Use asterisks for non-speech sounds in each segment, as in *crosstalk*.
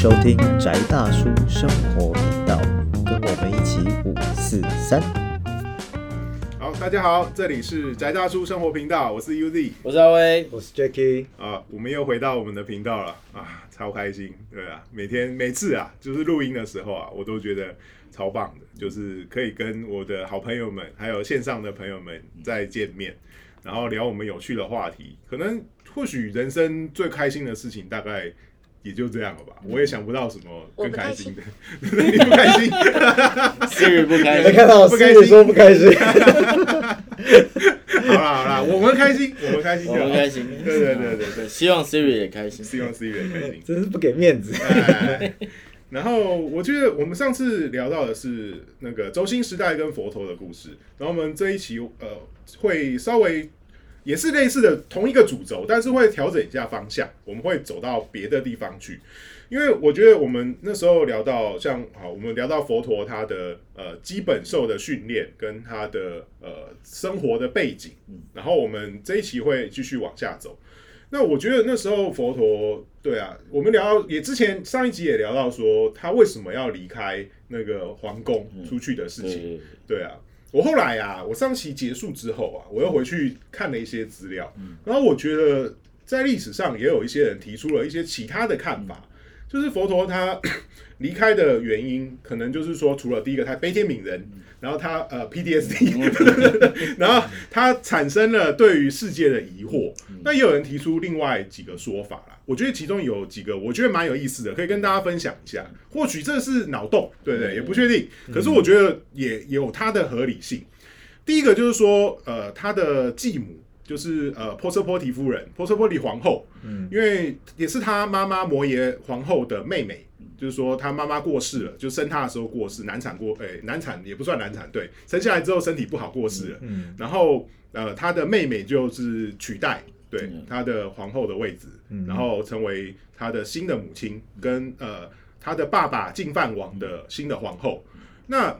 收听宅大叔生活频道，跟我们一起五四三。好，大家好，这里是宅大叔生活频道，我是 UZ 我是阿威，我是 Jacky，啊，我们又回到我们的频道了。啊，超开心，对啊，每天每次啊，就是录音的时候啊，我都觉得超棒的，就是可以跟我的好朋友们，还有线上的朋友们再见面，然后聊我们有趣的话题，可能或许人生最开心的事情大概。也就这样了吧，我也想不到什么更开心的。*laughs* 你不开心，*laughs* Siri 不开没心，看到不开心？说不开心，*laughs* 好啦好啦，我们开心，我们开心，我们开心，对对对对对，希望 Siri 也开心。希望 Siri 也开心。真是不给面子。哎，然后我觉得我们上次聊到的是那个周星时代跟佛陀的故事，然后我们这一期呃会稍微也是类似的同一个主轴，但是会调整一下方向，我们会走到别的地方去。因为我觉得我们那时候聊到像好，我们聊到佛陀他的呃基本受的训练跟他的呃生活的背景，然后我们这一期会继续往下走。那我觉得那时候佛陀，对啊，我们聊到也之前上一集也聊到说他为什么要离开那个皇宫出去的事情。对，对啊，我后来啊，我上期结束之后啊，我又回去看了一些资料，然后我觉得在历史上也有一些人提出了一些其他的看法，就是佛陀他 *coughs* 离开的原因，可能就是说，除了第一个他悲天悯人，然后他呃 PDSD，*laughs* 然后他产生了对于世界的疑惑，那也有人提出另外几个说法啦。我觉得其中有几个我觉得蛮有意思的，可以跟大家分享一下。或许这是脑洞，对不对？也不确定，可是我觉得也有它的合理性。第一个就是说，呃，他的继母就是呃波瑟波提夫人，波瑟波提皇后，嗯，因为也是他妈妈摩耶皇后的妹妹，就是说他妈妈过世了，就生他的时候过世，难产过，诶、难产也不算难产，对，生下来之后身体不好过世了，嗯，然后呃，他的妹妹就是取代。对他的皇后的位置，然后成为他的新的母亲，跟呃他的爸爸进饭王的新的皇后。那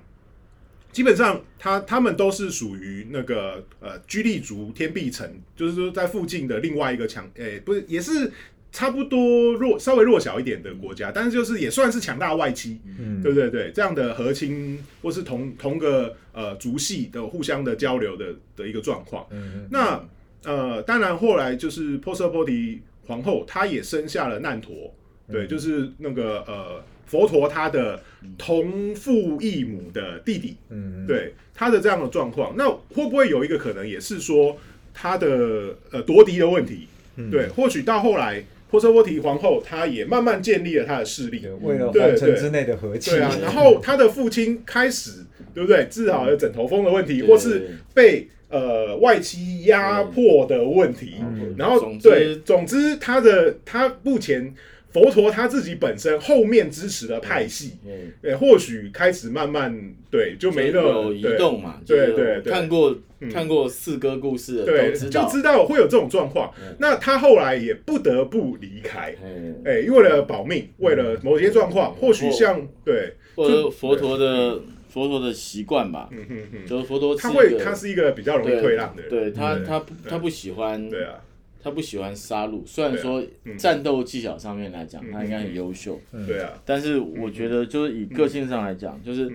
基本上他他们都是属于那个呃居利族天臂城，就是说在附近的另外一个强，诶、不是也是差不多弱稍微弱小一点的国家，但是就是也算是强大外戚，嗯。对对？对，这样的和亲或是同同个呃族系的互相的交流的的一个状况。那呃，当然后来就是波瑟波提皇后，她也生下了难陀，对，就是那个呃佛陀他的同父异母的弟弟，嗯，对他的这样的状况，那会不会有一个可能也是说他的呃夺嫡的问题？对，或许到后来波瑟波提皇后她也慢慢建立了她的势力，为了对皇城之内的和气，对啊，然后她的父亲开始，对不对？治好了枕头风的问题，或是被呃外戚压迫的问题，嗯。然后对，总之他的他目前佛陀他自己本身后面支持的派系，嗯，对，或许开始慢慢对就没那么有移动嘛？对对对看过嗯。看过四哥故事的对，都知道，就知道会有这种状况。那他后来也不得不离开，嗯，哎，为了保命，为了某些状况，或许像对，或者佛陀的佛陀的习惯吧，嗯哼哼，就是佛陀他会他是一个比较容易对退让的人，对他他不他不喜欢对啊。他不喜欢杀戮，虽然说嗯。战斗技巧上面来讲他应该很优秀，对啊，但是我觉得就是以个性上来讲，就是。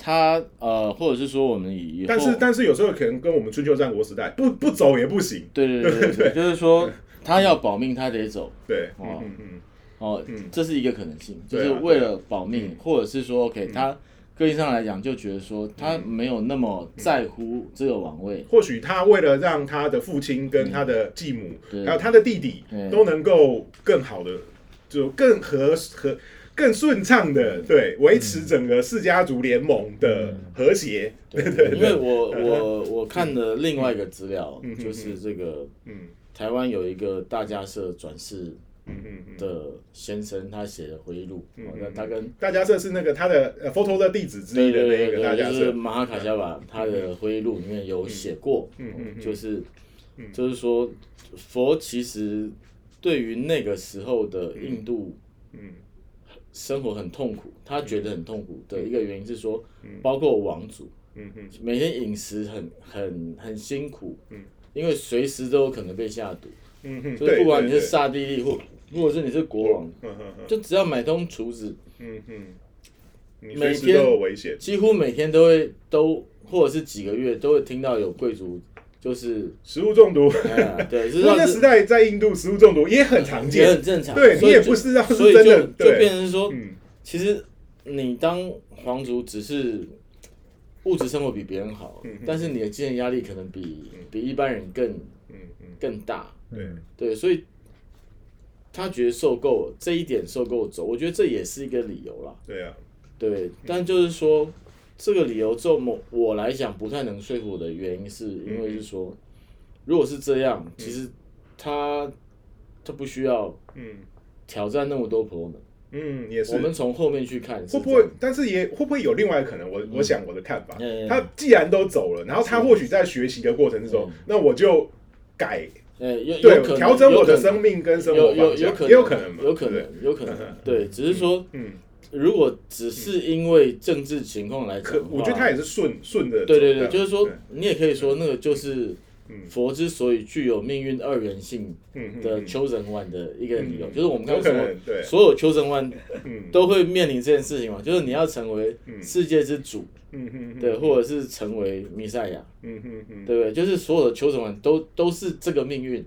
他呃，或者是说我们以但是但是有时候可能跟我们春秋战国时代不不走也不行，对对对对对，*laughs* 就是说他要保命，他得走。对，哦。哦嗯，这是一个可能性，就是为了保命，或者是说 OK，他个性上来讲就觉得说他没有那么在乎这个王位，或许他为了让他的父亲跟他的继母，对。还有他的弟弟都能够更好的，就更和和更顺畅的对维持整个世家族联盟的和谐，对 *laughs* 对因为，我我我看的另外一个资料就是这个嗯。台湾有一个大家社转世。的先生，他写的回忆录，哦那他跟大家这是那个他的呃佛陀的弟子之对一的那个大家就是，马哈卡加瓦他的回忆录里面有写过，嗯嗯嗯就是就是说佛其实对于那个时候的印度嗯。生活很痛苦，他觉得很痛苦的一个原因是说，包括王族嗯嗯。每天饮食很很很辛苦，因为随时都有可能被下毒，嗯嗯，就是不管你是对。刹帝利或或者是你是国王，就只要买通厨子，嗯嗯，每天有危险。几乎每天都会都或者是几个月都会听到有贵族就是，食物中毒，哎呀，对，就 *laughs* 是因为那个时代在印度食物中毒也很常见。也。很正常，对你所以就也不知道是所以真的就就变成说，嗯。其实你当皇族只是物质生活比别人好，嗯但是你的精神压力可能比比一般人更嗯嗯，更大，对，对，所以他觉得受够了这一点受够走，我觉得这也是一个理由啦。对啊，对，但就是说这个理由，就某我来讲不太能说服我的原因，是因为是说，如果是这样，其实他他不需要嗯挑战那么多婆们。嗯，也是。我们从后面去看，会不会？但是也会不会有另外可能？我我想我的看法他既然都走了，然后他或许在学习的过程之中嗯，那我就改呃，有有对可能调整我的生命跟生活有有，有可有可能，有可能有可能 *laughs* 对，只是说嗯，如果只是因为政治情况来讲可，我觉得他也是顺顺的对对对，就是说你也可以说那个就是嗯。佛之所以具有命运二元性的嗯 chosen one 的一个理由，嗯就是我们刚有刚说所有 chosen one 嗯。都会面临这件事情嘛，就是你要成为世界之主，对，或者是成为弥赛亚，对不对？就是所有的 chosen one 都都是这个命运，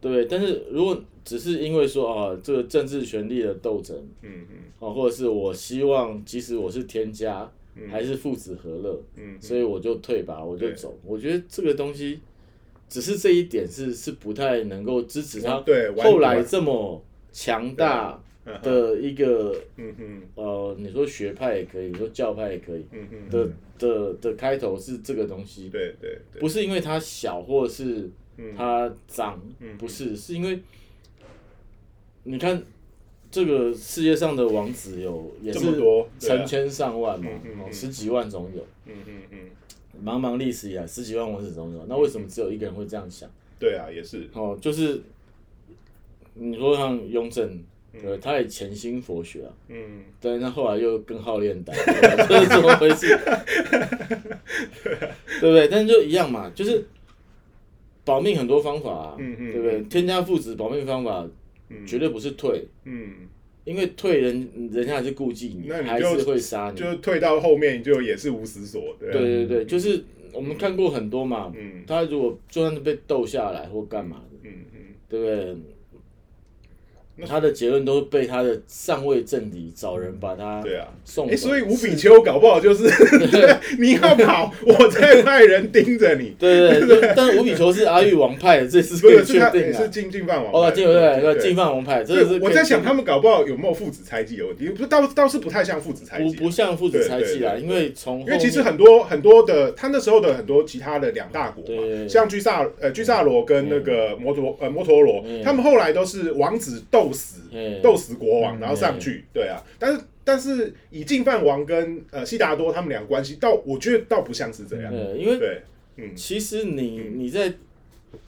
对不对？但是如果只是因为说啊，这个政治权力的斗争，嗯嗯。哦，或者是我希望即使我是天家，还是父子和乐，嗯，所以我就退吧，我就走。我觉得这个东西，只是这一点是是不太能够支持他对后来这么强大嗯的一个嗯嗯呃，你说学派也可以，你说教派也可以嗯嗯，的的的开头是这个东西，对对对，不是因为他小或者是嗯。它脏，不是，是因为你看这个世界上的王子有也是成千上万嘛，十几万总有。嗯嗯嗯，茫茫历史以来，十几万王子总有，那为什么只有一个人会这样想？对啊，也是，哦，就是你说像雍正，对，他也潜心佛学啊，嗯对，那后来又更好炼丹，*laughs* 这是怎么回事？*laughs* 对不对？但是就一样嘛，就是保命很多方法啊，嗯嗯对不对？添加父子保命方法绝对不是退，嗯，因为退人人家还是顾忌你，那你就是会杀你。就退到后面就也是无死所，对啊。对对对，就是我们看过很多嘛，嗯。他如果就算是被斗下来或干嘛的，嗯嗯。对不对？他的结论都被他的上位政敌找人把他对啊。送走。哎，所以吴比丘搞不好就是 *laughs* 你要跑，我再派人盯着你。*laughs* 对对对，但是吴比丘是阿育王派的，这是不可以是是他也确定的。是进进犯王哦，派，对对对，对进犯王派，这个是，我在想他们搞不好有没有父子猜忌的问题，不倒倒是不太像父子猜忌，不不像父子猜忌啦，对对对因为从因为其实很多很多的，他那时候的很多其他的两大国嘛，像居萨呃居萨罗跟那个摩陀呃摩陀罗，嗯他们后来都是王子斗死嗯。斗死国王，嗯。然后上去，对啊，但是但是以净饭王跟呃悉达多他们俩关系，倒我觉得倒不像是这样，的，因为对，嗯。其实你你在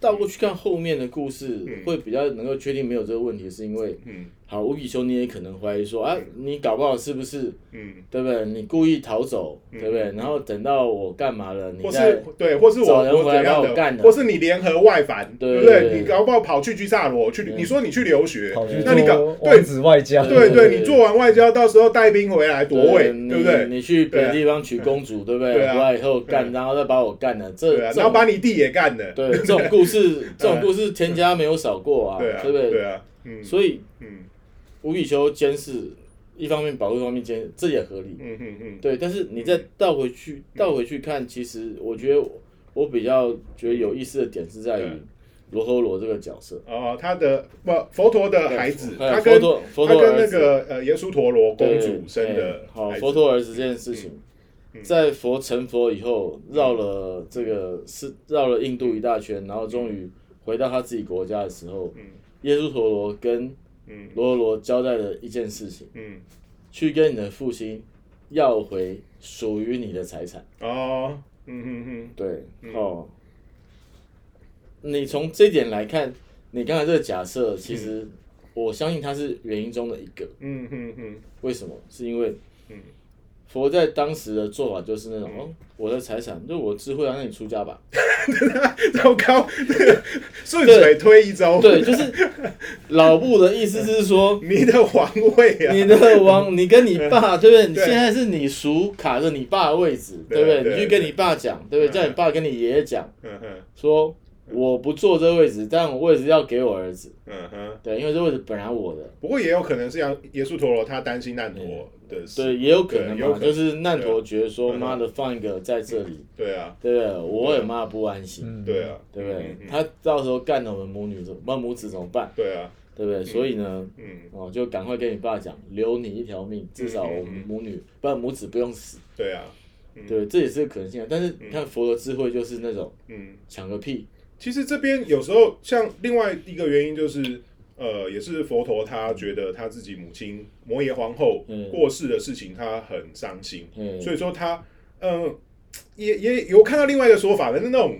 倒过去看后面的故事，会比较能够确定没有这个问题，是因为嗯好吴比丘你也可能怀疑说啊，你搞不好是不是嗯，对不对？你故意逃走，对不对？然后等到我干嘛了，你或再是对，或是我人我回来把怎样的，我干了。或是你联合外反，对不对？对对你搞不好跑去居萨罗去，你说你去留学跑去，那你搞做对子外交，对对对，你做完外交，到时候带兵回来夺位，你对不对？你去别的地方娶公主，对不对？回来以后干，然后再把我干了，这啊，这然后把你弟也干了，对这种故事，*laughs* 这种故事田家没有少过啊，对啊，对不对？对啊，嗯。所以嗯吴比丘监视，一方面保护，一方面监视，这也合理。嗯嗯嗯，对，但是你再倒回去，倒回去看，其实我觉得我比较觉得有意思的点是在于罗诃罗这个角色，哦，他的不佛陀的孩子，他跟佛陀跟那个呃耶稣陀罗公主生的哎好佛陀儿子这件事情，嗯在佛成佛以后，绕了这个是绕了印度一大圈，然后终于回到他自己国家的时候，嗯。耶稣陀罗跟嗯。罗罗交代了一件事情，嗯。去跟你的父亲要回属于你的财产。哦，嗯嗯嗯。对，哦，你从这点来看，你刚才这个假设，其实我相信它是原因中的一个。嗯嗯嗯。为什么？是因为佛在当时的做法就是那种，哦，我的财产就我智慧啊，那你出家吧。*laughs* 糟糕，*laughs* 顺水推一招，对，就是老布的意思是说，*laughs* 你的皇位啊，你的王，你跟你爸，对不对？你现在是你叔卡着你爸的位置，对对不对？对你去跟你爸讲，对不对？嗯。叫你爸跟你爷爷讲，说我不坐这个位置，但我位置要给我儿子，嗯哼。对，因为这位置本来我的，不过也有可能是杨耶稣陀罗他担心难陀的事，对，也有可能嘛，就是难陀觉得说，嗯妈的放一个在这里，对啊，对不对？我也妈不安心，嗯。对啊，对不对？他到时候干了我们母女怎么办？母子怎么办？对啊，对不对？所以呢，嗯，哦，就赶快跟你爸讲，留你一条命，至少我们母女，不然母子不用死。对啊，对，这也是可能性啊。但是你看佛的智慧就是那种嗯，抢个屁，其实这边有时候像另外一个原因就是，呃，也是佛陀他觉得他自己母亲摩耶皇后嗯过世的事情，他很伤心，嗯，所以说他，嗯、也也有看到另外一个说法，但是那种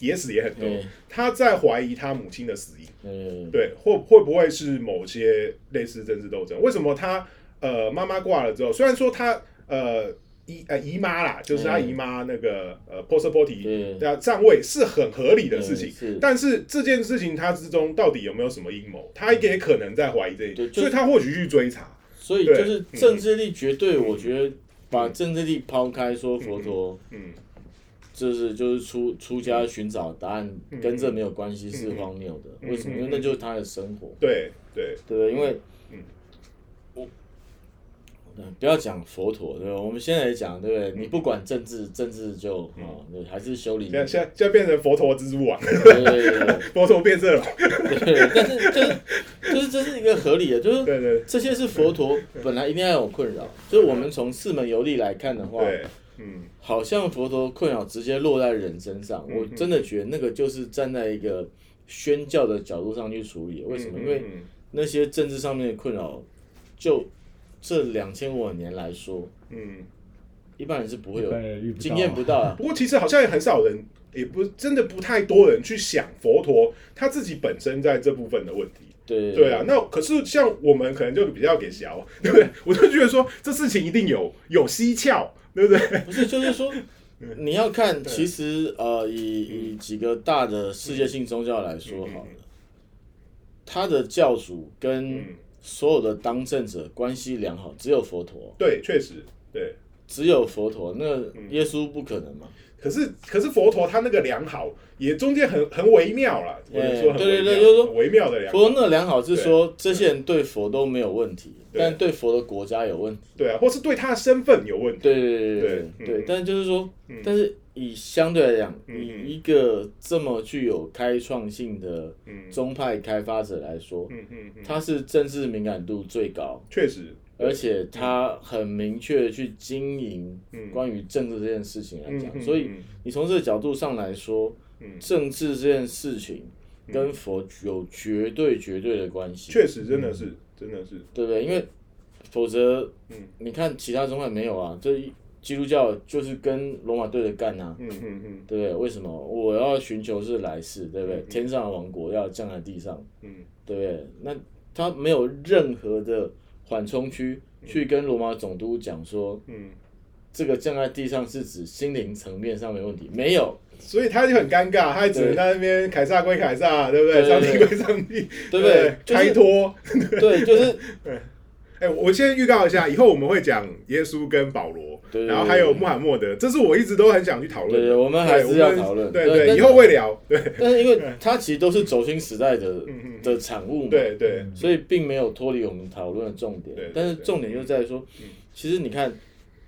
野史也很多，嗯他在怀疑他母亲的死因。嗯，对，会会不会是某些类似政治斗争？为什么他呃妈妈挂了之后，虽然说他呃姨呃姨妈啦，就是他嗯姨妈那个呃 p o s p o t 对 i 对啊上位是很合理的事情，嗯是但是这件事情他之中到底有没有什么阴谋？他也可能在怀疑这一点，所以他或许去追查。所以就是政治力绝对，我觉得把政治力抛开，说佛陀嗯就是就是出出家寻找答案，嗯跟这没有关系是荒谬的。嗯为什么？嗯因为那就是他的生活，对对，对？因为嗯我。嗯不要讲佛陀，对吧？我们现在也讲，对不对？你不管政治，政治就啊，对，还是修理你。现在现在变成佛陀蜘蛛网，对对对对佛陀变色龙，对，但是就是就是这是一个合理的，就是对对这些是佛陀本来一定要有困扰。就是我们从四门游历来看的话，对，嗯好像佛陀困扰直接落在人身上，嗯我真的觉得那个就是站在一个宣教的角度上去处理。为什么？因为嗯那些政治上面的困扰，就这两千五百年来说，嗯。一般人是不会有经验不到啊。*laughs* 不过其实好像也很少人，也不真的不太多人去想佛陀他自己本身在这部分的问题。对对啊，那可是像我们可能就比较给小，对不对？我就觉得说这事情一定有有蹊跷，对不对？不是，就是说，嗯 *laughs* 你要看，其实呃，以以几个大的世界性宗教来说好了，他的教主跟嗯所有的当政者关系良好，只有佛陀，对，确实对。只有佛陀，那嗯耶稣不可能嘛？可是可是佛陀他那个良好也中间很很微妙了，我能说很对对对就是说微妙的良佛好，那良好是说这些人对佛都没有问题，但对佛的国家有问题。对啊，或是对他的身份有问题，对对对对对但是就是说嗯，但是以相对来讲，以一个这么具有开创性的嗯。宗派开发者来说，嗯嗯嗯，他是政治敏感度最高，确实，而且他很明确的去经营嗯。关于政治这件事情来嗯讲，嗯所以嗯你从这个角度上来说，嗯。政治这件事情跟佛有绝对绝对的关系，确实真的是真的是，对不对？因为否则嗯，你看其他宗派没有啊，这一基督教就是跟罗马对着干啊，嗯嗯嗯。对不对？为什么？我要寻求是来世，对不对？天上的王国要降在地上，嗯。对不对？那他没有任何的缓冲区去跟罗马总督讲说，嗯，这个降在地上是指心灵层面上没问题，没有，所以他就很尴尬，他只能对。在那边凯撒归凯撒，对不对？上帝对对归上帝，对不对？就是开脱。对，就是 *laughs* 哎、我先预告一下，以后我们会讲耶稣跟保罗，对对然后还有穆罕默德，这是我一直都很想去讨论的。我们还是要讨论。对对，以后会聊。对。但是因为它其实都是轴心时代的的产物嘛，对对，所以并没有脱离我们讨论的重点。但是重点就在于说嗯，其实你看，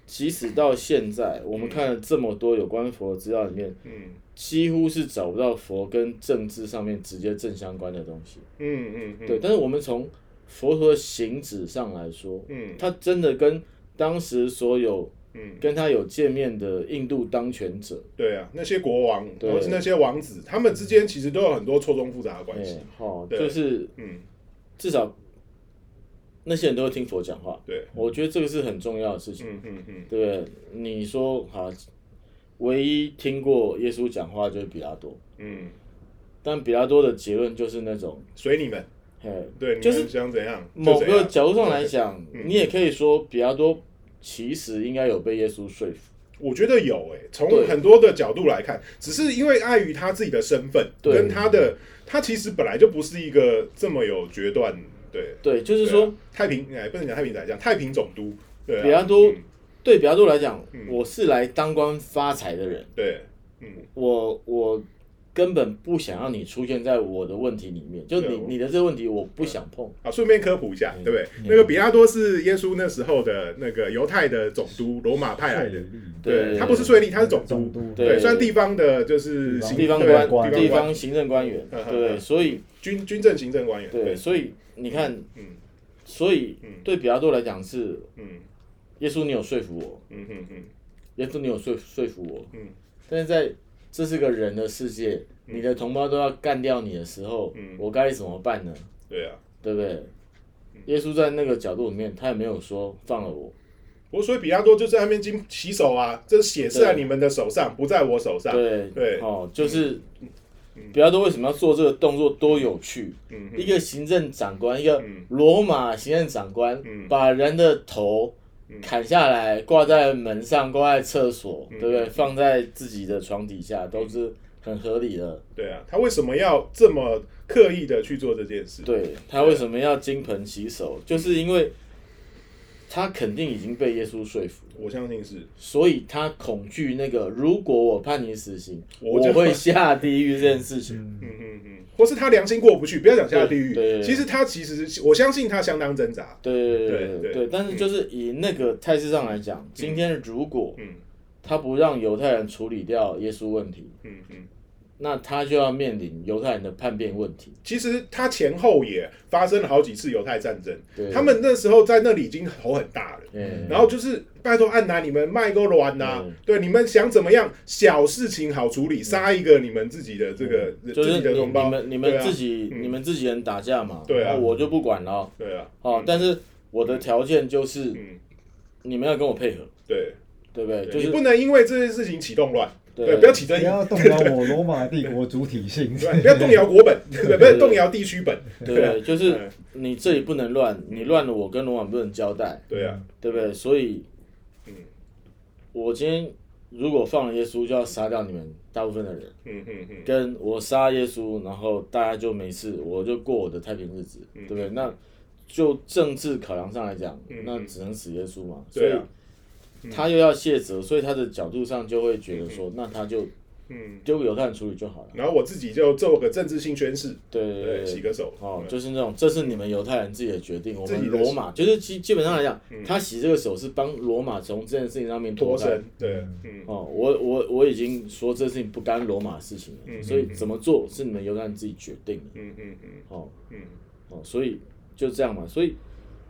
即使到现在，我们看了这么多有关佛的资料里面，嗯。几乎是找不到佛跟政治上面直接正相关的东西。嗯嗯嗯，对，但是我们从佛陀的行止上来说，嗯。他真的跟当时所有嗯，跟他有见面的印度当权者，对啊，那些国王对或是那些王子，他们之间其实都有很多错综复杂的关系哎。，哦，对就是嗯，至少那些人都会听佛讲话，对，我觉得这个是很重要的事情。嗯嗯嗯，对不对？你说好，唯一听过耶稣讲话就是比拉多，嗯，但比拉多的结论就是那种，随你们，嘿，对，就是想怎样？某个角度上来讲，嗯你也可以说比拉多其实应该有被耶稣说服。我觉得有诶、从很多的角度来看，只是因为碍于他自己的身份跟他的，他其实本来就不是一个这么有决断，对，对，就是说，太平哎，不能讲太平仔，讲太平总督，对啊，比较多嗯。对比较多来讲，嗯。我是来当官发财的人，对，嗯，我我根本不想让你出现在我的问题里面，就你你的这个问题我不想碰。好，顺便科普一下，嗯对不对？嗯。那个比拉多是耶稣那时候的那个犹太的总督，罗马派来的，对。对他不是税吏，他是总督，对对，算地方的，就是地方官、地方行政官员，对，嗯所以军军政行政官员，对，所以你看，嗯。所以嗯。对比拉多来讲是嗯。耶稣，你有说服我，嗯嗯嗯。耶稣你有说说服我，嗯。但是在这是个人的世界，你的同胞都要干掉你的时候，嗯。我该怎么办呢？对啊。对不对？耶稣在那个角度里面，他也没有说放了我，我所以比拉多就在那边经洗手啊，这血是在你们的手上，不在我手上。对。对。哦，就是比拉多为什么要做这个动作，多有趣！嗯。一个行政长官，一个嗯。罗马行政长官，嗯。把人的头砍下来，挂在门上，挂在厕所，嗯对不对？放在自己的床底下，都是很合理的。对啊，他为什么要这么刻意的去做这件事？对他为什么要金盆洗手，就是因为他肯定已经被耶稣说服，我相信是。所以他恐惧那个如果我判你死刑，我我会下地狱这件事情。嗯。嗯嗯，或是他良心过不去，不要讲下地狱。其实他其实我相信他相当挣扎。对对对对对对，但是就是以那个态势上来讲，今天如果嗯。他不让犹太人处理掉耶稣问题，嗯嗯，那他就要面临犹太人的叛变问题。其实他前后也发生了好几次犹太战争，对他们那时候在那里已经头很大了。嗯，然后就是拜托安娜，你们卖个卵呐嗯！对，你们想怎么样？小事情好处理，杀一个你们自己的这个嗯就是你你己的同胞。们你们自己嗯你们自己人打架嘛，对啊那我就不管了。对啊，哦，但是我的条件就是嗯，你们要跟我配合，对，对不对？你是不能因为这件事情启动乱，对对，不要起争议，不要动摇我罗马帝国主体性。*laughs* 对，不要动摇国本，*laughs* 对，不要动摇地区本，对，就是嗯你这里不能乱，你乱了我跟罗马不能交代，对啊，对不对？所以，嗯。我今天如果放了耶稣，就要杀掉你们大部分的人，嗯嗯嗯，跟我杀耶稣，然后大家就没事，我就过我的太平日子，嗯。对不对？那就政治考量上来讲，嗯那只能死耶稣嘛，所以他又要卸责，所以他的角度上就会觉得说，那他就嗯，丢给犹太人处理就好了。然后我自己就做个政治性宣誓，对对对对，洗。个手，哦，嗯就是那种，这是你们犹太人自己的决定。我们罗马就是基基本上来讲，嗯。他洗这个手是帮罗马从这件事情上面脱身，对，嗯。哦，我我我已经说这事情不干罗马的事情了，嗯所以怎么做是你们犹太人自己决定的。嗯嗯嗯。哦。嗯。哦，所以就这样嘛。所以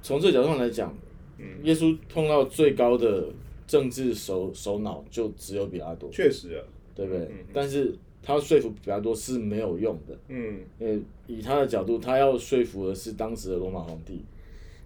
从这个角度上来讲，嗯，耶稣碰到最高的政治首首脑就只有比拉多，确实啊，对不对？嗯但是他说服比拉多是没有用的。嗯，呃，以他的角度，他要说服的是当时的罗马皇帝。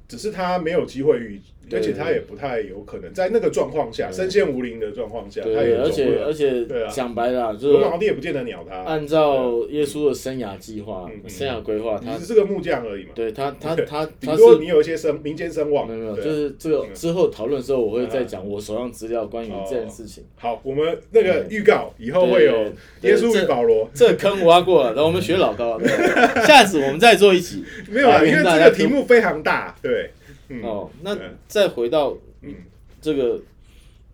只是他没有机会遇，而且他也不太有可能在那个状况下，身陷无灵的状况下，他对，也而且而且对啊。讲白了啊，就罗马是皇帝也不见得鸟他，按照耶稣的生涯计划生涯规划，他你只是个木匠而已嘛，对他他他顶他说你有一些声民间声望，没有没有，就是这个嗯。之后讨论的时候，我会再讲我手上资料关于哦这件事情。好，我们那个预告以后会有耶稣与保罗，这坑挖过了，然后我们学老高，对。*laughs* 下次我们再做一集。没有啊，因为这个题目非常大，对，嗯。哦，那再回到嗯。这个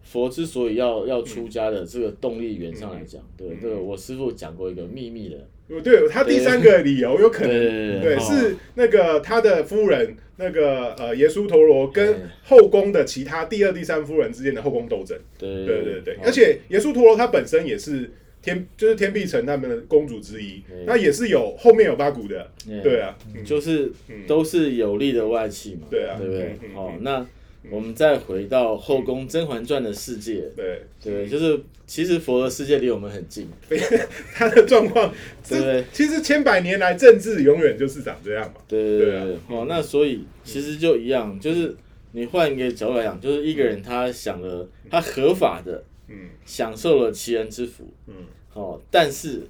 佛之所以要要出家的这个动力源上来讲，对嗯这个我师傅讲过一个秘密的，对他第三个理由有可能对是那个他的夫人，那个呃耶稣陀罗跟嗯后宫的其他第二、第三夫人之间的后宫斗争。对对对对，哦。而且耶稣陀罗他本身也是天，就是天碧城他们的公主之一对，那也是有后面有八股的，嗯。对啊，嗯。就是嗯。都是有力的外戚嘛，对啊。对不对？嗯嗯？好嗯，那我们再回到后宫《甄嬛传》的世界，对，对，就是其实佛的世界离我们很近，*laughs* 他的状况，对其实千百年来政治永远就是长这样嘛，对对对啊。对对，哦，那所以其实就一样，就是你换一个角度来讲，就是一个人他想了，他合法的嗯享受了其人之福，嗯哦，但是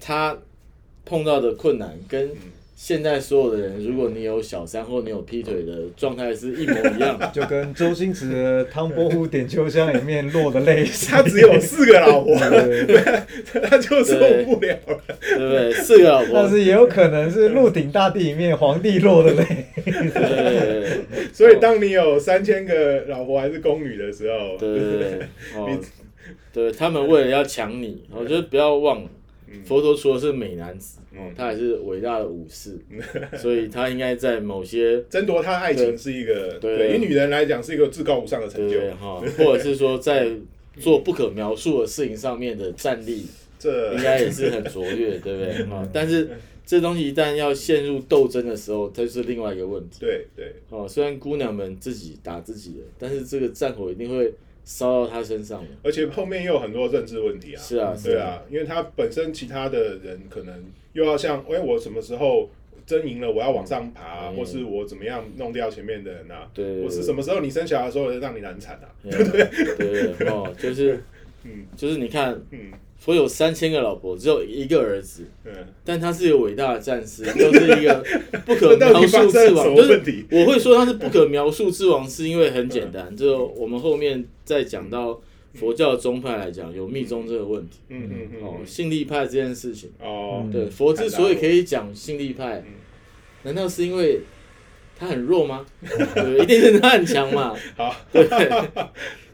他碰到的困难跟现在所有的人，如果你有小三或你有劈腿的状态是一模一样的。*laughs* 就跟周星驰的《唐伯虎点秋香》里面落的泪，他只有四个老婆，对他就受不了了。对不对？四个老婆但，是也有可能是《鹿鼎大帝》里面皇帝落的泪。所以，当你有三千个老婆还是宫女的时候，对对对，哦，对他们为了要抢你，我觉得不要忘了，佛陀除了是美男子，哦嗯，他还是伟大的武士，*laughs* 所以他应该在某些争夺他的爱情是一个，对对，以女人来讲是一个至高无上的成就。哈，或者是说在做不可描述的事情上面的战力，这。应该也是很卓越，对不对？哈，但是这东西一旦要陷入斗争的时候，它就是另外一个问题。对对，哦，虽然姑娘们自己打自己的，但是这个战火一定会烧到她身上的。而且后面又有很多政治问题啊。是啊，是对，啊，因为他本身其他的人可能又要像，哎，我什么时候争赢了，我要往上爬，嗯或是我怎么样弄掉前面的人啊？对，我是什么时候你生小孩的时候让你难产啊？对？对对 *laughs* 哦，就是，嗯就是你看，嗯佛有三千个老婆，只有一个儿子，嗯，但他是一个伟大的战士，*laughs* 又是一个不可描述之王。就是问题？我会说他是不可描述之王，是因为很简单，就我们后面再讲到佛教宗派来讲，有密宗这个问题。嗯嗯嗯哦，信力派这件事情，哦，嗯对佛之所以可以讲信力派嗯，难道是因为他很弱吗？*laughs* 对，一定是他很强嘛。好，对对？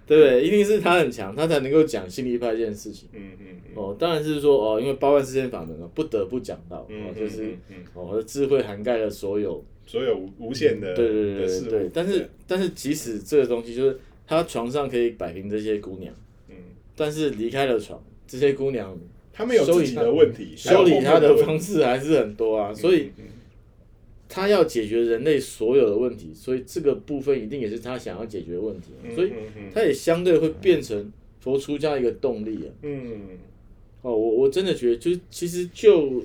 对？一定是他很强，他才能够讲信力派这件事情。嗯嗯嗯哦，当然是说哦，因为八万四千法门嘛，不得不讲到哦嗯，，就是哦，智慧涵盖了所有。所有无无限的对对对对对，但是但是即使这个东西就是他床上可以摆平这些姑娘，嗯，但是离开了床，这些姑娘他们有自己的问题，修理他的方式还是很多啊，所以他要解决人类所有的问题，所以这个部分一定也是他想要解决的问题，嗯所以他也相对会变成佛出家一个动力啊。嗯哦，我我真的觉得，就其实就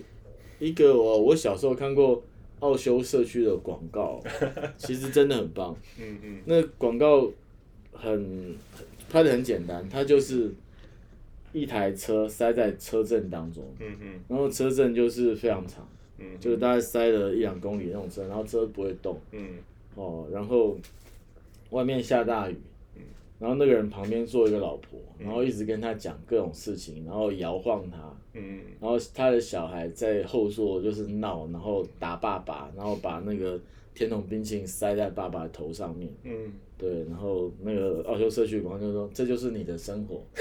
一个我我小时候看过奥修社区的广告，*laughs* 其实真的很棒。嗯嗯那广告很拍的很简单，它就是一台车塞在车阵当中，嗯嗯然后车阵就是非常长，嗯，就是大概塞了一两公里那种车，然后车不会动嗯哦，然后外面下大雨。然后那个人旁边坐一个老婆，然后一直跟他讲各种事情，然后摇晃他，嗯。然后他的小孩在后座就是闹，然后打爸爸，然后把那个甜筒冰淇淋塞在爸爸的头上面。嗯，对，然后那个奥修社区广告就说：“这就是你的生活。*laughs*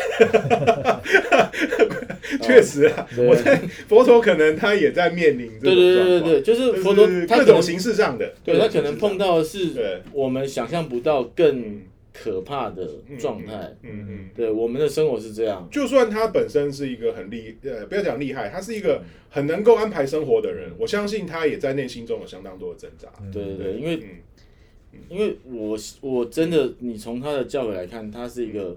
确实啊，我在佛陀可能他也在面临”这对种对对对对，就是佛陀各种形式上的，对他可能碰到的是我们想象不到更可怕的状态。嗯嗯。对，我们的生活是这样。就算他本身是一个很厉，呃，不要讲厉害，他是一个很能够安排生活的人，我相信他也在内心中有相当多的挣扎。对对对，因为嗯。因为我我真的，你从他的教诲来看，他是一个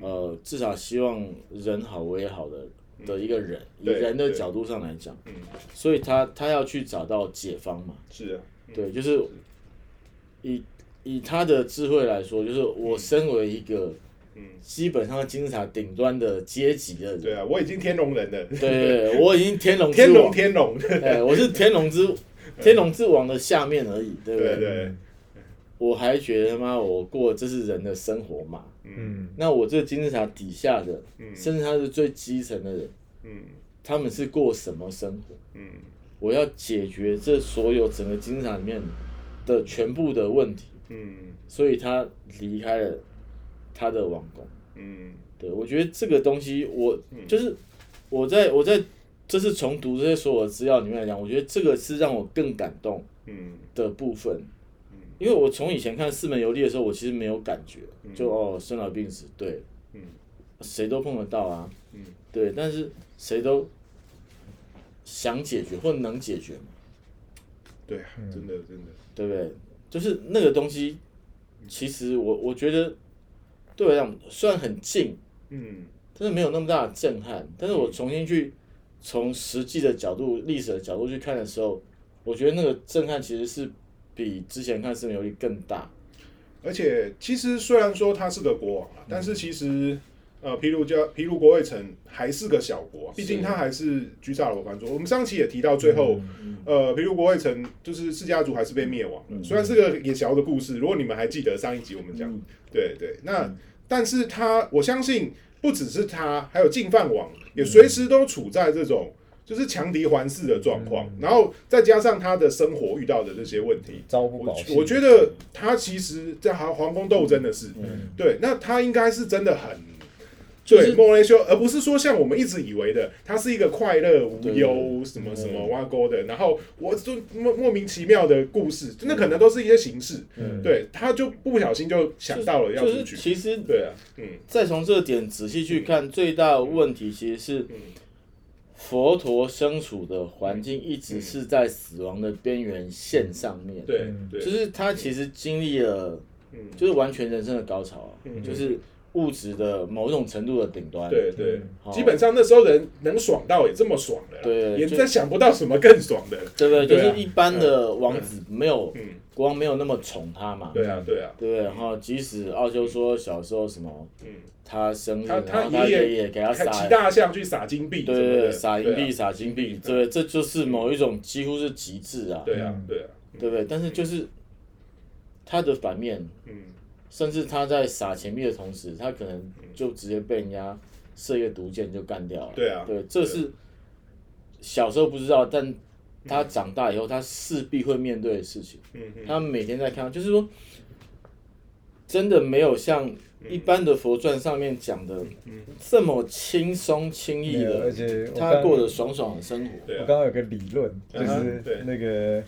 呃，至少希望人好我也好的的一个人，以人的角度上来讲，嗯，所以他他要去找到解方嘛，是啊，对，就是以以他的智慧来说，就是我身为一个嗯，基本上金字塔顶端的阶级的人，对啊，我已经天龙人了，对对对，我已经天龙天龙，天龙，哎，我是天龙之 *laughs* 天龙之王的下面而已，对不对？对，我还觉得他妈我过这是人的生活嘛，嗯。嗯那我这个金字塔底下的，嗯。甚至他是最基层的人，嗯。他们是过什么生活？嗯。我要解决这所有整个金字塔里面的全部的问题，嗯。所以他离开了他的王宫。嗯。对我觉得这个东西我，就是我在我在这次重读这些所有的资料里面来讲，我觉得这个是让我更感动嗯。的部分。嗯。因为我从以前看四门游历的时候，我其实没有感觉，就哦生老病死，对，嗯。谁都碰得到啊，嗯。对，但是谁都想解决或能解决嘛，对啊，真的真的，对不对？就是那个东西，其实我我觉得对我来讲虽然很近，嗯但是没有那么大的震撼。但是我重新去从实际的角度、历史的角度去看的时候，我觉得那个震撼其实是比之前看四面游历更大。而且其实虽然说他是个国王啊，但是其实呃，皮卢加皮卢国卫城还是个小国，毕竟它还是居萨罗藩主。我们上期也提到，最后、呃，皮卢国卫城就是世家族还是被灭亡了，虽然是个野小的故事。如果你们还记得上一集我们讲，对对，那、但是他我相信不只是他，还有净饭王也随时都处在这种。就是强敌环伺的状况，然后再加上他的生活遇到的这些问题，我朝不保夕。我觉得他其实在皇皇宫斗争的是，对，那他应该是真的很。对莫雷修，而不是说像我们一直以为的，他是一个快乐无忧什么什么挖沟的，然后我就莫莫名其妙的故事，那可能都是一些形式。对，他就不小心就想到了要就是出去。其实对啊，嗯再从这点仔细去看，最大的问题其实是佛陀身处的环境一直是在死亡的边缘线上面。对对，就是他其实经历了，就是完全人生的高潮啊，就是物质的某种程度的顶端。对对，好。基本上那时候人能爽到也这么爽的，对也再想不到什么更爽的。对不对？就是一般的王子没有嗯，国王没有那么宠他嘛。对啊对啊，对不对？然后即使奥修说小时候什么，嗯，他生日，他然后他爷爷爷给他骑大象去撒金币对对对，撒银币，撒金币，对，这就是某一种几乎是极致啊，对啊对啊，对不对？但是就是它的反面，嗯甚至他在撒钱币的同时，他可能就直接被人家射一个毒箭就干掉了。对啊对，这是小时候不知道，但他长大以后，他势必会面对的事情。嗯嗯他每天在看，就是说，真的没有像一般的佛传上面讲的这么轻松轻易的，而且他过得爽爽的生活。我刚刚有个理论，就是那个，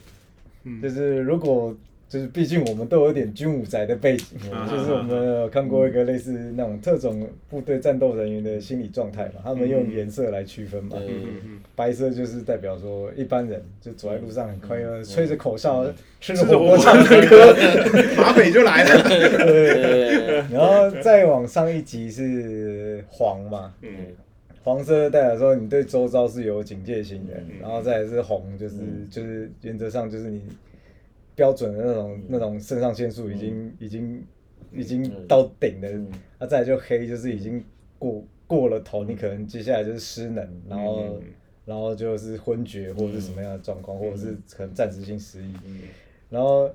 就是如果就是毕竟我们都有点军武宅的背景，啊就是我们有看过一个类似那种特种部队战斗人员的心理状态嘛，他们用颜色来区分嘛，对。白色就是代表说一般人就走在路上很快乐，吹着口哨，吃着吃着火锅唱着歌，马匪就来了，*laughs* 对。然后再往上一级是黄嘛，嗯。黄色代表说你对周遭是有警戒心的，嗯。然后再来是红，就是、就是原则上就是你标准的那种、那种肾上腺素已经、已经已经到顶的，嗯。啊再来就黑就是已经过过了头，你可能接下来就是失能，然后、嗯然后就是昏厥或者是什么样的状况，或者是可能暂时性失忆，嗯。然后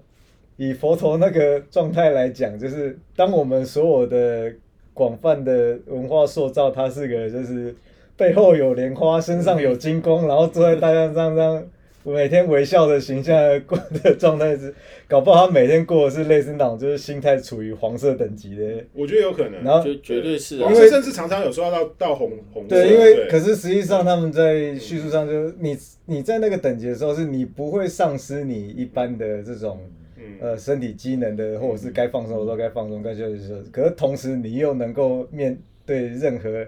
以佛陀那个状态来讲，就是当我们所有的广泛的文化塑造，它是个就是背后有莲花，身上有金光，然后坐在大象上这样每天微笑的形象过的状态是，搞不好他每天过的是类似那种就是心态处于黄色等级的。我觉得有可能。然后绝绝对是啊。黄，色甚至常常有时候要到到红红色，对，因为可是实际上他们在叙述上就是你你在那个等级的时候，是你不会丧失你一般的这种嗯。呃身体机能的，或者是该放松的时候该放松，该休息的时候，可是同时你又能够面对任何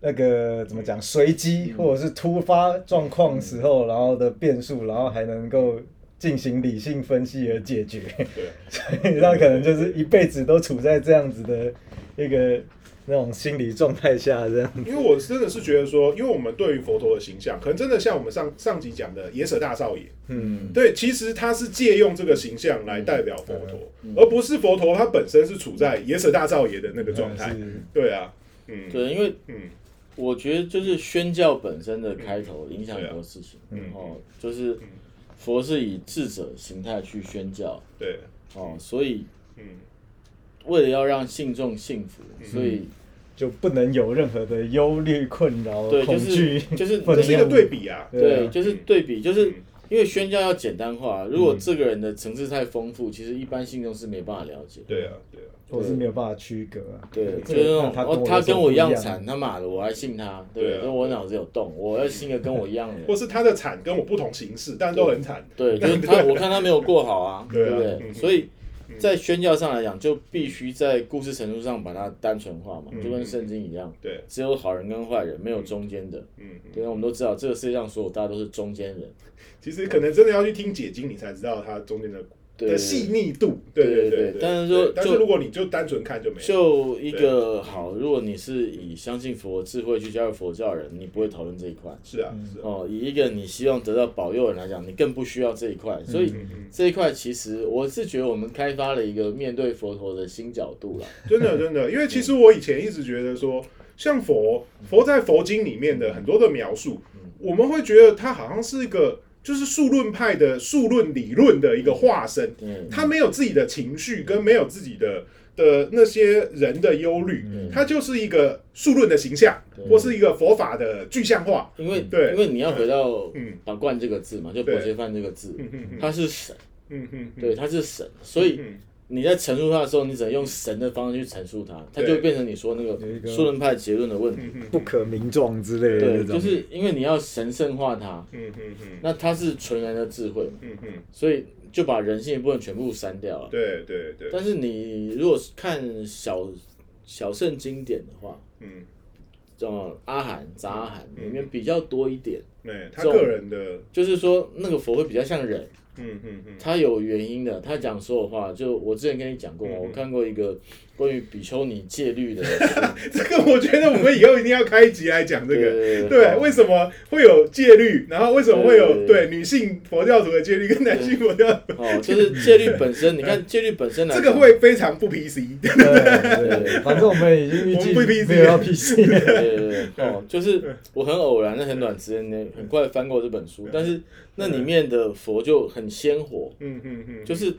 那个怎么讲随机或者是突发状况时候，然后的变数，然后还能够进行理性分析而解决，对，所以他可能就是一辈子都处在这样子的一个那种心理状态下，这样。因为我真的是觉得说，因为我们对于佛陀的形象，可能真的像我们上上集讲的野舍大少爷，嗯，对，其实他是借用这个形象来代表佛陀，而不是佛陀他本身是处在野舍大少爷的那个状态。是。对啊，嗯，对，因为嗯我觉得就是宣教本身的开头影响很多事情，嗯哦，就是佛是以智者形态去宣教，对，哦，所以嗯。为了要让信众幸福，所以就不能有任何的忧虑、困扰、对，就恐惧是，就是愤这是一个对比啊。对就是对比，就是嗯因为宣教要简单化，如果这个人的层次太丰富，其实一般信众是没办法了解。对啊，对啊，我是没有办法区隔啊。对，就是那种个他哦，他跟我一样惨，他妈的，我还信他，对不对？对啊就我脑子有洞，我要信一个跟我一样的人或。是他的惨跟我不同形式，但都很惨。对，就是他，我看他没有过好啊，*laughs* 对啊对不对？嗯所以在宣教上来讲，就必须在故事程度上把它单纯化嘛，就跟圣经一样，对，只有好人跟坏人，没有中间的。嗯，嗯对，我们都知道这个世界上所有大家都是中间人。其实可能真的要去听解经，你才知道它中间的对的细腻度，对对对对但是说但是就如果你就单纯看就没有，就一个好，如果你是以相信佛智慧去加入佛教的人，你不会讨论这一块。是啊是啊，哦，以一个你希望得到保佑的人来讲，你更不需要这一块。所以这一块其实我是觉得我们开发了一个面对佛陀的新角度了。真的真的，因为其实我以前一直觉得说，像佛佛在佛经里面的很多的描述，我们会觉得它好像是一个就是数论派的数论理论的一个化身，嗯，他没有自己的情绪，跟没有自己的的那些人的忧虑，他就是一个数论的形象，或是一个佛法的具象化。因为对。因为你要回到嗯“法冠”这个字嘛，就伯爵范这个字，嗯嗯它是神，嗯嗯，对，他是神，所以嗯你在陈述它的时候，你只能用神的方式去陈述它，它就会变成你说那个有一个数论派结论的问题。嗯 *laughs* 不可名状之类的对，那种。就是因为你要神圣化它，嗯嗯嗯。那它是纯然的智慧嘛，嗯嗯，所以就把人性的部分全部删掉了。对对对，但是你如果是看小小圣经典的话，嗯，呃，阿含、杂阿含里面比较多一点，对他个人的，就是说那个佛会比较像人，嗯嗯嗯，他有原因的。他讲所有话，就我之前跟你讲过我看过一个关于比丘尼戒律的。书，*laughs* 这个我觉得我们以后一定要开一集来讲这个。对对，为什么会有戒律？然后为什么会有对对女性佛教徒的戒律跟男性佛教徒，哦，就是戒律本身，你看 *laughs* 戒律本身来这讲，个会非常不 PC。对对对，反正我们已经预计不 PC 没有要 PC 对对对。对，哦，就是我很偶然，在很短时间内很快翻过这本书，但是那里面的佛就很鲜活，嗯嗯嗯，就是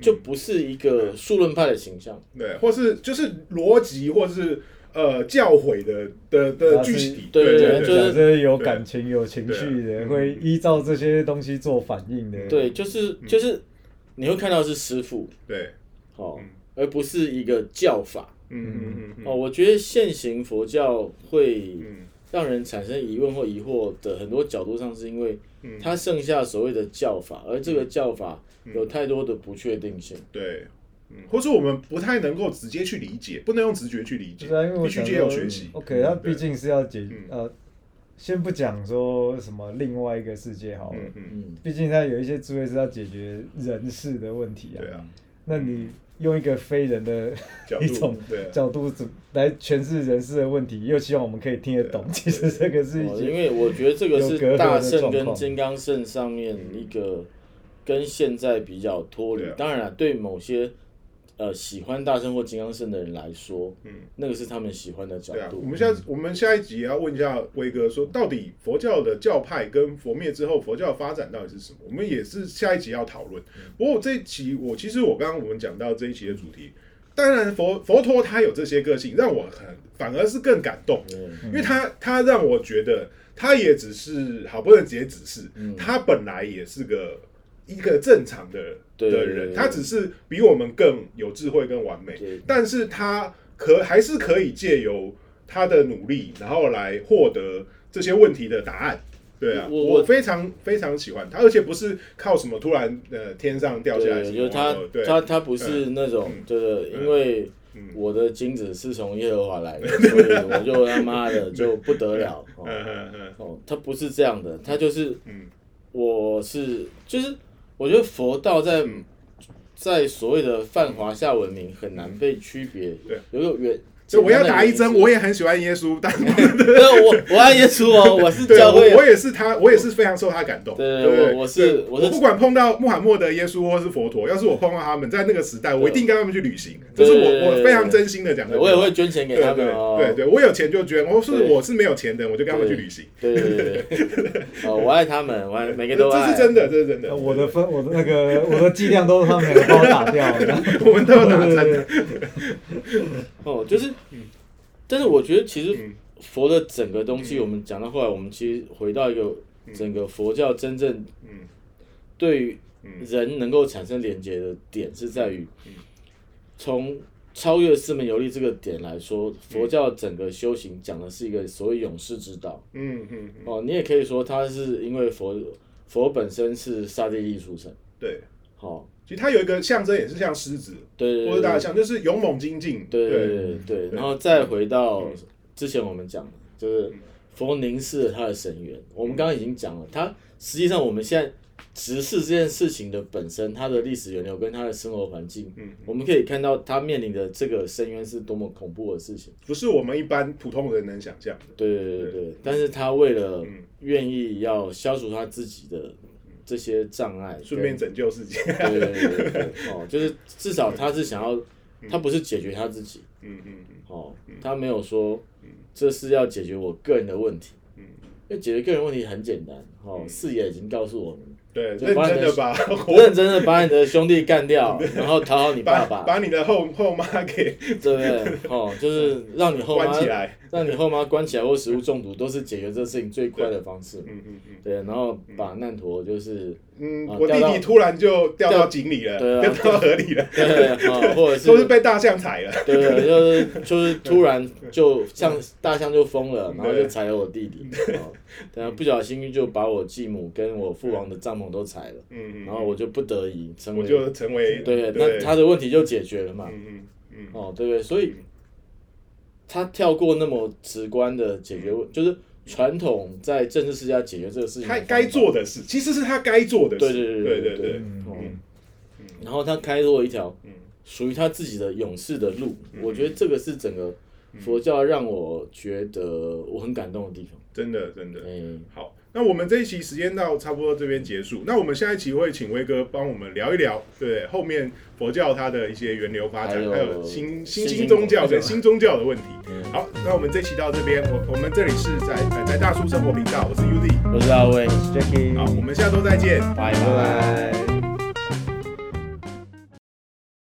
就不是一个数论派的形象，对，或是就是逻辑，或是呃教诲的的的具体。对对对就是讲这有感情、有情绪对的，会依照这些东西做反应的。对，就是就是你会看到是师傅对，哦，而不是一个教法。嗯嗯嗯嗯。哦。我觉得现行佛教会嗯。让人产生疑问或疑惑的很多角度上，是因为嗯。它剩下所谓的教法，而这个教法有太多的不确定性。对。嗯，或是我们不太能够直接去理解，不能用直觉去理解，是啊，因为我必须借由学习。OK，它毕竟是要解嗯。呃，先不讲说什么另外一个世界好了，嗯嗯，嗯，毕竟它有一些智慧是要解决人事的问题啊。对啊，那你用一个非人的角度 *laughs* 一种角度来诠释人事的问题，又希望我们可以听得懂，其实这个是一哦，因为我觉得这个是大圣跟金刚圣上面一个跟现在比较脱离。当然了，对某些呃喜欢大圣或金刚圣的人来说，嗯，那个是他们喜欢的角对啊，度。我们下我们下一集也要问一下威哥，说到底佛教的教派跟佛灭之后佛教的发展到底是什么？我们也是下一集要讨论。不过这一集我其实我刚刚我们讲到这一集的主题，当然佛佛陀他有这些个性，让我很反而是更感动，嗯因为他他让我觉得他也只是好不能直接只是，嗯他本来也是个一个正常的的人，对他只是比我们更有智慧跟完美对，但是他可还是可以借由他的努力，然后来获得这些问题的答案。对啊，我我非常非常喜欢他，而且不是靠什么突然呃天上掉下来对，什么，就是他对。他他不是那种嗯就是因为嗯。我的精子是从耶和华来的，*laughs* 所以我就他妈的就不得了 *laughs* 哦他不是这样的，他就是嗯。我是就是我觉得佛道在嗯在所谓的泛华夏文明很难被区别对，有个原。所以我要打一针，我也也很喜欢耶稣，但 *laughs* 我我爱耶稣哦，我是对教会我我也是他，*laughs* 我也是非常受他感动。对对我我是我是不管碰到穆罕默德、耶稣或是佛陀，要是我碰到他们，在那个时代，我一定跟他们去旅行。这是我我非常真心的讲的。我也会捐钱给他们哦。对对，我有钱就捐，我是我是没有钱的，我就跟他们去旅行。对对对对，*laughs* 哦，我爱他们，我爱每个都这。是真的，这是真的。呃我的分，我的那个我的剂量都是他们两个帮我打掉的。我们都有打针哦，就是，但是我觉得其实嗯。佛的整个东西，我们讲到后来，我们其实回到一个整个佛教真正嗯。对人能够产生连接的点，是在于从超越四门游历这个点来说，佛教整个修行讲的是一个所谓勇士之道。嗯嗯，嗯。哦，你也可以说它是因为佛佛本身是刹帝利出生。对。好，其实它有一个象征，也是像狮子对对对对或者大象，就是勇猛精进。对对对对，然后再回到之前我们讲的，就是佛凝视了他的神源。我们刚刚已经讲了，他实际上我们现在直视这件事情的本身，它的历史源流跟他的生活环境，嗯我们可以看到他面临的这个深渊是多么恐怖的事情。不是我们一般普通人能想象的。对对对对，但是他为了嗯愿意要消除他自己的这些障碍，顺便拯救世界。对对对哦，*laughs* 就是至少他是想要，他不是解决他自己嗯嗯嗯哦，他没有说这是要解决我个人的问题，嗯。因为解决个人问题很简单哦，视野已经告诉我们，对，认就把你的真的把 *laughs* 认真的把你的兄弟干掉，*laughs* 然后讨好你爸爸，把把你的后后妈给对不对？哦，就是让你后妈起来。*laughs* 让你后妈关起来或食物中毒，都是解决这事情最快的方式。嗯嗯嗯。对，然后把难陀就是我弟弟突然就掉到井里了，对啊。掉到河里了，*laughs* 对啊，或者是 *laughs* 都是被大象踩了。对对，就是就是突然就像大象就疯了，然后就踩了我弟弟，哦对啊，不小心就把我继母跟我父王的帐篷都踩了，嗯嗯，然后我就不得已成为我就成为对，那他的问题就解决了嘛，嗯嗯嗯。哦，对不对？所以他跳过那么直观的解决问，就是传统在政治世家解决这个事情他该做的事，其实是他该做的事。对对对对对对，嗯。哦然后他开拓一条嗯。属于他自己的勇士的路，我觉得这个是整个佛教让我觉得我很感动的地方。真的真的。嗯，好，那我们这一期时间到差不多这边结束。那我们下一期会请威哥帮我们聊一聊，对后面佛教它的一些源流发展，还有新新新兴宗教跟新宗教的问题。嗯好，那我们这期到这边，我我们这里是在呃在大叔生活频道，我是 UD，我是阿威，Jackie，好，我们下周再见。拜拜拜。